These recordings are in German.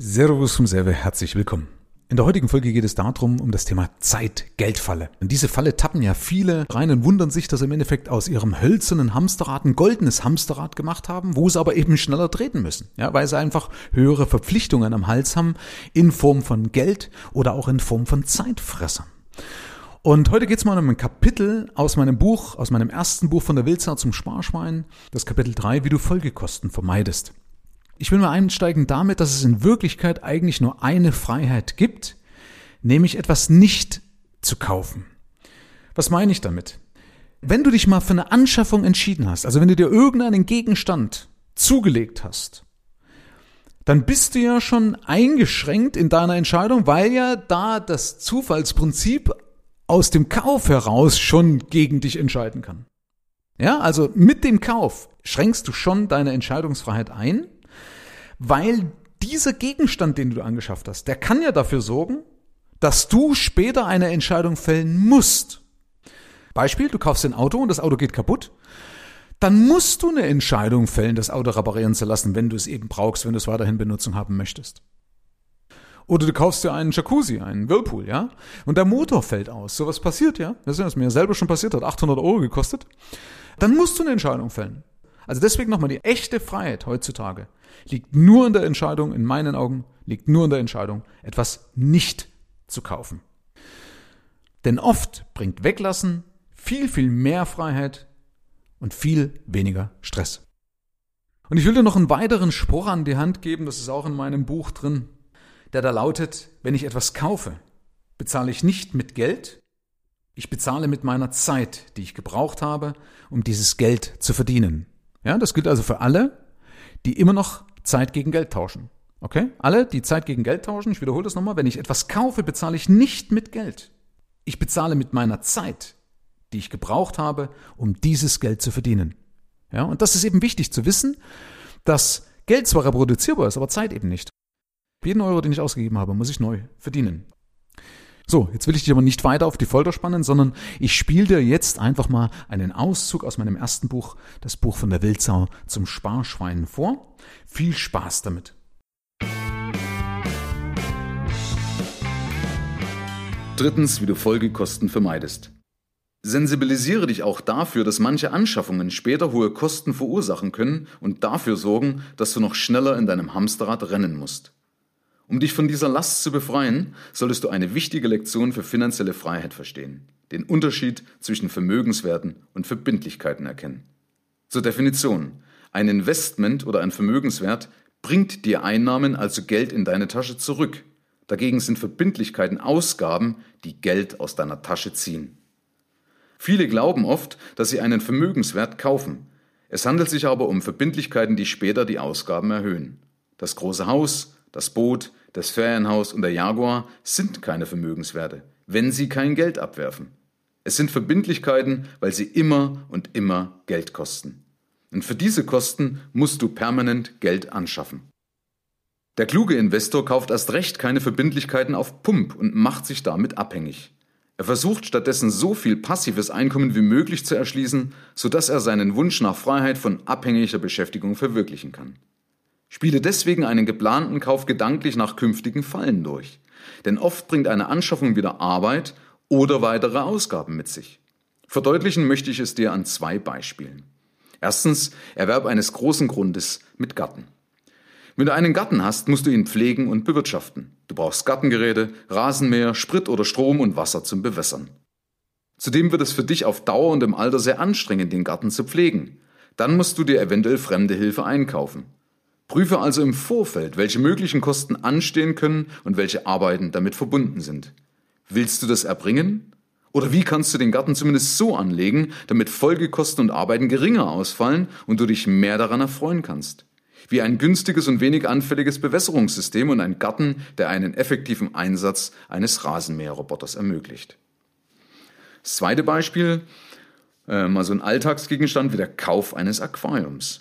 Servus vom Serve, herzlich willkommen. In der heutigen Folge geht es darum, um das Thema Zeit-Geldfalle. In diese Falle tappen ja viele rein und wundern sich, dass sie im Endeffekt aus ihrem hölzernen Hamsterrad ein goldenes Hamsterrad gemacht haben, wo sie aber eben schneller treten müssen. Ja, weil sie einfach höhere Verpflichtungen am Hals haben in Form von Geld oder auch in Form von Zeitfressern. Und heute geht es mal um ein Kapitel aus meinem Buch, aus meinem ersten Buch von der Wildsau zum Sparschwein, das Kapitel 3, wie du Folgekosten vermeidest. Ich will mal einsteigen damit, dass es in Wirklichkeit eigentlich nur eine Freiheit gibt, nämlich etwas nicht zu kaufen. Was meine ich damit? Wenn du dich mal für eine Anschaffung entschieden hast, also wenn du dir irgendeinen Gegenstand zugelegt hast, dann bist du ja schon eingeschränkt in deiner Entscheidung, weil ja da das Zufallsprinzip aus dem Kauf heraus schon gegen dich entscheiden kann. Ja, also mit dem Kauf schränkst du schon deine Entscheidungsfreiheit ein weil dieser Gegenstand, den du angeschafft hast, der kann ja dafür sorgen, dass du später eine Entscheidung fällen musst. Beispiel, du kaufst ein Auto und das Auto geht kaputt. Dann musst du eine Entscheidung fällen, das Auto reparieren zu lassen, wenn du es eben brauchst, wenn du es weiterhin Benutzung haben möchtest. Oder du kaufst dir einen Jacuzzi, einen Whirlpool, ja? Und der Motor fällt aus. Sowas passiert, ja? Das ist mir selber schon passiert hat, 800 Euro gekostet. Dann musst du eine Entscheidung fällen. Also deswegen nochmal, die echte Freiheit heutzutage liegt nur in der Entscheidung, in meinen Augen, liegt nur in der Entscheidung, etwas nicht zu kaufen. Denn oft bringt Weglassen viel, viel mehr Freiheit und viel weniger Stress. Und ich will dir noch einen weiteren Spruch an die Hand geben, das ist auch in meinem Buch drin, der da lautet, wenn ich etwas kaufe, bezahle ich nicht mit Geld, ich bezahle mit meiner Zeit, die ich gebraucht habe, um dieses Geld zu verdienen. Ja, das gilt also für alle, die immer noch Zeit gegen Geld tauschen. Okay? Alle, die Zeit gegen Geld tauschen, ich wiederhole das nochmal, wenn ich etwas kaufe, bezahle ich nicht mit Geld. Ich bezahle mit meiner Zeit, die ich gebraucht habe, um dieses Geld zu verdienen. Ja, und das ist eben wichtig zu wissen, dass Geld zwar reproduzierbar ist, aber Zeit eben nicht. Jeden Euro, den ich ausgegeben habe, muss ich neu verdienen. So, jetzt will ich dich aber nicht weiter auf die Folter spannen, sondern ich spiele dir jetzt einfach mal einen Auszug aus meinem ersten Buch, das Buch von der Wildsau zum Sparschwein vor. Viel Spaß damit. Drittens, wie du Folgekosten vermeidest. Sensibilisiere dich auch dafür, dass manche Anschaffungen später hohe Kosten verursachen können und dafür sorgen, dass du noch schneller in deinem Hamsterrad rennen musst. Um dich von dieser Last zu befreien, solltest du eine wichtige Lektion für finanzielle Freiheit verstehen, den Unterschied zwischen Vermögenswerten und Verbindlichkeiten erkennen. Zur Definition. Ein Investment oder ein Vermögenswert bringt dir Einnahmen, also Geld in deine Tasche zurück. Dagegen sind Verbindlichkeiten Ausgaben, die Geld aus deiner Tasche ziehen. Viele glauben oft, dass sie einen Vermögenswert kaufen. Es handelt sich aber um Verbindlichkeiten, die später die Ausgaben erhöhen. Das große Haus, das Boot, das Ferienhaus und der Jaguar sind keine Vermögenswerte, wenn sie kein Geld abwerfen. Es sind Verbindlichkeiten, weil sie immer und immer Geld kosten. Und für diese Kosten musst du permanent Geld anschaffen. Der kluge Investor kauft erst recht keine Verbindlichkeiten auf Pump und macht sich damit abhängig. Er versucht stattdessen so viel passives Einkommen wie möglich zu erschließen, sodass er seinen Wunsch nach Freiheit von abhängiger Beschäftigung verwirklichen kann. Spiele deswegen einen geplanten Kauf gedanklich nach künftigen Fallen durch. Denn oft bringt eine Anschaffung wieder Arbeit oder weitere Ausgaben mit sich. Verdeutlichen möchte ich es dir an zwei Beispielen. Erstens, Erwerb eines großen Grundes mit Garten. Wenn du einen Garten hast, musst du ihn pflegen und bewirtschaften. Du brauchst Gartengeräte, Rasenmäher, Sprit oder Strom und Wasser zum Bewässern. Zudem wird es für dich auf Dauer und im Alter sehr anstrengend, den Garten zu pflegen. Dann musst du dir eventuell fremde Hilfe einkaufen. Prüfe also im Vorfeld, welche möglichen Kosten anstehen können und welche Arbeiten damit verbunden sind. Willst du das erbringen? Oder wie kannst du den Garten zumindest so anlegen, damit Folgekosten und Arbeiten geringer ausfallen und du dich mehr daran erfreuen kannst? Wie ein günstiges und wenig anfälliges Bewässerungssystem und ein Garten, der einen effektiven Einsatz eines Rasenmäherroboters ermöglicht. Das zweite Beispiel, äh, mal so ein Alltagsgegenstand wie der Kauf eines Aquariums.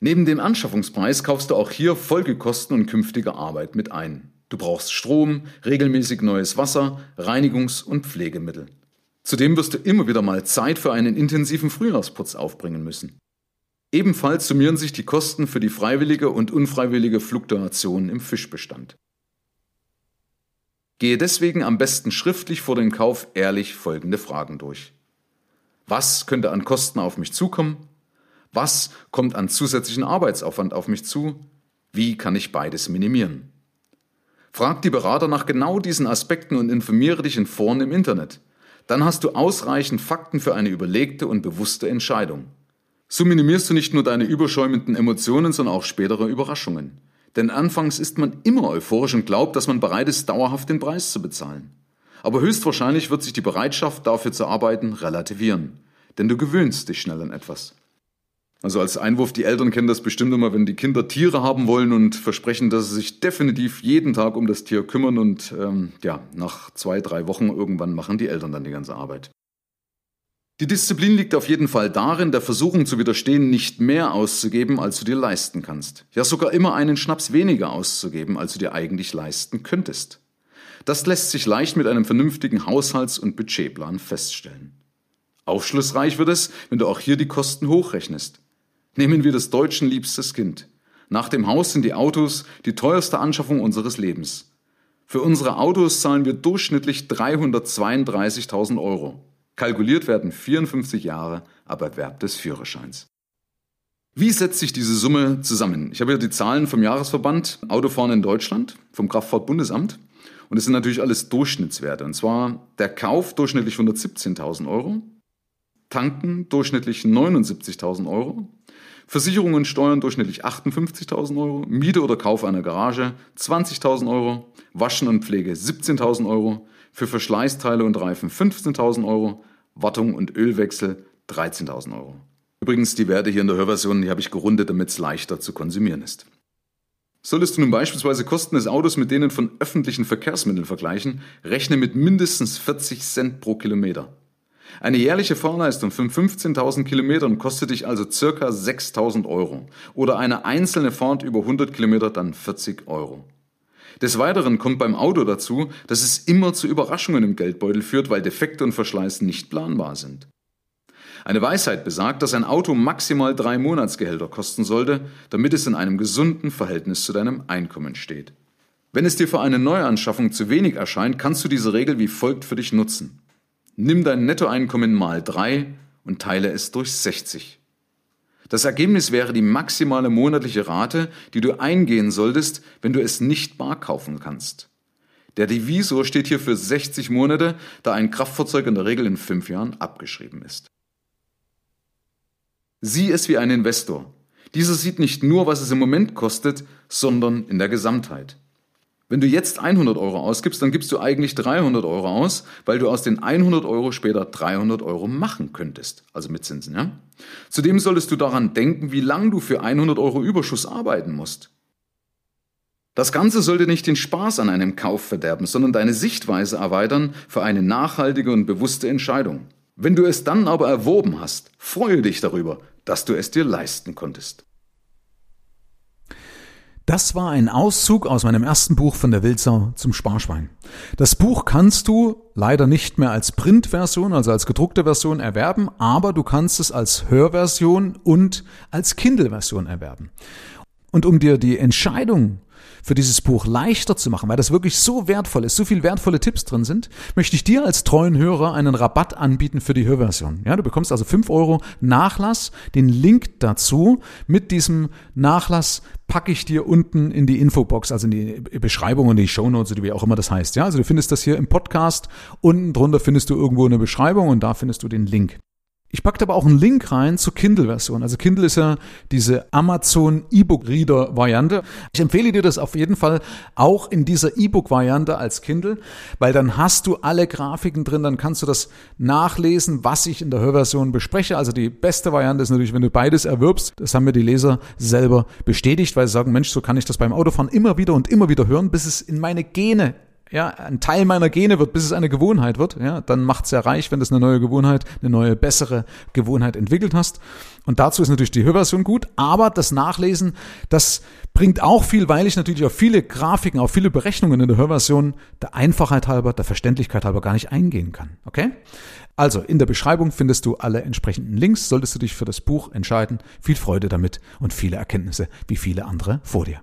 Neben dem Anschaffungspreis kaufst du auch hier Folgekosten und künftige Arbeit mit ein. Du brauchst Strom, regelmäßig neues Wasser, Reinigungs- und Pflegemittel. Zudem wirst du immer wieder mal Zeit für einen intensiven Frühjahrsputz aufbringen müssen. Ebenfalls summieren sich die Kosten für die freiwillige und unfreiwillige Fluktuation im Fischbestand. Gehe deswegen am besten schriftlich vor dem Kauf ehrlich folgende Fragen durch. Was könnte an Kosten auf mich zukommen? Was kommt an zusätzlichen Arbeitsaufwand auf mich zu? Wie kann ich beides minimieren? Frag die Berater nach genau diesen Aspekten und informiere dich in Foren im Internet. Dann hast du ausreichend Fakten für eine überlegte und bewusste Entscheidung. So minimierst du nicht nur deine überschäumenden Emotionen, sondern auch spätere Überraschungen. Denn anfangs ist man immer euphorisch und glaubt, dass man bereit ist, dauerhaft den Preis zu bezahlen. Aber höchstwahrscheinlich wird sich die Bereitschaft, dafür zu arbeiten, relativieren. Denn du gewöhnst dich schnell an etwas. Also als Einwurf, die Eltern kennen das bestimmt immer, wenn die Kinder Tiere haben wollen und versprechen, dass sie sich definitiv jeden Tag um das Tier kümmern und ähm, ja, nach zwei, drei Wochen irgendwann machen die Eltern dann die ganze Arbeit. Die Disziplin liegt auf jeden Fall darin, der Versuchung zu widerstehen, nicht mehr auszugeben, als du dir leisten kannst. Ja, sogar immer einen Schnaps weniger auszugeben, als du dir eigentlich leisten könntest. Das lässt sich leicht mit einem vernünftigen Haushalts- und Budgetplan feststellen. Aufschlussreich wird es, wenn du auch hier die Kosten hochrechnest. Nehmen wir das Deutschen liebstes Kind. Nach dem Haus sind die Autos die teuerste Anschaffung unseres Lebens. Für unsere Autos zahlen wir durchschnittlich 332.000 Euro. Kalkuliert werden 54 Jahre ab Erwerb des Führerscheins. Wie setzt sich diese Summe zusammen? Ich habe hier die Zahlen vom Jahresverband Autofahren in Deutschland, vom Kraftfahrtbundesamt. Und es sind natürlich alles Durchschnittswerte. Und zwar der Kauf durchschnittlich 117.000 Euro, Tanken durchschnittlich 79.000 Euro, Versicherungen Steuern durchschnittlich 58.000 Euro, Miete oder Kauf einer Garage 20.000 Euro, Waschen und Pflege 17.000 Euro, für Verschleißteile und Reifen 15.000 Euro, Wartung und Ölwechsel 13.000 Euro. Übrigens, die Werte hier in der Hörversion, die habe ich gerundet, damit es leichter zu konsumieren ist. Solltest du nun beispielsweise Kosten des Autos mit denen von öffentlichen Verkehrsmitteln vergleichen, rechne mit mindestens 40 Cent pro Kilometer. Eine jährliche Fahrleistung von 15.000 Kilometern kostet dich also circa 6.000 Euro oder eine einzelne Fahrt über 100 Kilometer dann 40 Euro. Des Weiteren kommt beim Auto dazu, dass es immer zu Überraschungen im Geldbeutel führt, weil Defekte und Verschleiß nicht planbar sind. Eine Weisheit besagt, dass ein Auto maximal drei Monatsgehälter kosten sollte, damit es in einem gesunden Verhältnis zu deinem Einkommen steht. Wenn es dir für eine Neuanschaffung zu wenig erscheint, kannst du diese Regel wie folgt für dich nutzen. Nimm dein Nettoeinkommen mal drei und teile es durch 60. Das Ergebnis wäre die maximale monatliche Rate, die du eingehen solltest, wenn du es nicht bar kaufen kannst. Der Divisor steht hier für 60 Monate, da ein Kraftfahrzeug in der Regel in fünf Jahren abgeschrieben ist. Sieh es wie ein Investor. Dieser sieht nicht nur, was es im Moment kostet, sondern in der Gesamtheit. Wenn du jetzt 100 Euro ausgibst, dann gibst du eigentlich 300 Euro aus, weil du aus den 100 Euro später 300 Euro machen könntest, also mit Zinsen. Ja? Zudem solltest du daran denken, wie lange du für 100 Euro Überschuss arbeiten musst. Das Ganze sollte nicht den Spaß an einem Kauf verderben, sondern deine Sichtweise erweitern für eine nachhaltige und bewusste Entscheidung. Wenn du es dann aber erworben hast, freue dich darüber, dass du es dir leisten konntest. Das war ein Auszug aus meinem ersten Buch von der Wildsau zum Sparschwein. Das Buch kannst du leider nicht mehr als Printversion, also als gedruckte Version erwerben, aber du kannst es als Hörversion und als Kindle-Version erwerben. Und um dir die Entscheidung für dieses Buch leichter zu machen, weil das wirklich so wertvoll ist, so viel wertvolle Tipps drin sind, möchte ich dir als treuen Hörer einen Rabatt anbieten für die Hörversion. Ja, du bekommst also fünf Euro Nachlass. Den Link dazu mit diesem Nachlass packe ich dir unten in die Infobox, also in die Beschreibung und die Shownotes oder wie auch immer das heißt. Ja, also du findest das hier im Podcast. Unten drunter findest du irgendwo eine Beschreibung und da findest du den Link. Ich packte aber auch einen Link rein zur Kindle-Version. Also Kindle ist ja diese Amazon E-Book-Reader-Variante. Ich empfehle dir das auf jeden Fall auch in dieser E-Book-Variante als Kindle, weil dann hast du alle Grafiken drin, dann kannst du das nachlesen, was ich in der Hörversion bespreche. Also die beste Variante ist natürlich, wenn du beides erwirbst. Das haben mir die Leser selber bestätigt, weil sie sagen, Mensch, so kann ich das beim Autofahren immer wieder und immer wieder hören, bis es in meine Gene ja, ein Teil meiner Gene wird, bis es eine Gewohnheit wird, ja, dann macht's ja reich, wenn du eine neue Gewohnheit, eine neue, bessere Gewohnheit entwickelt hast. Und dazu ist natürlich die Hörversion gut, aber das Nachlesen, das bringt auch viel, weil ich natürlich auf viele Grafiken, auf viele Berechnungen in der Hörversion der Einfachheit halber, der Verständlichkeit halber gar nicht eingehen kann. Okay? Also in der Beschreibung findest du alle entsprechenden Links, solltest du dich für das Buch entscheiden. Viel Freude damit und viele Erkenntnisse wie viele andere vor dir.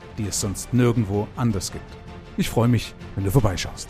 die es sonst nirgendwo anders gibt. Ich freue mich, wenn du vorbeischaust.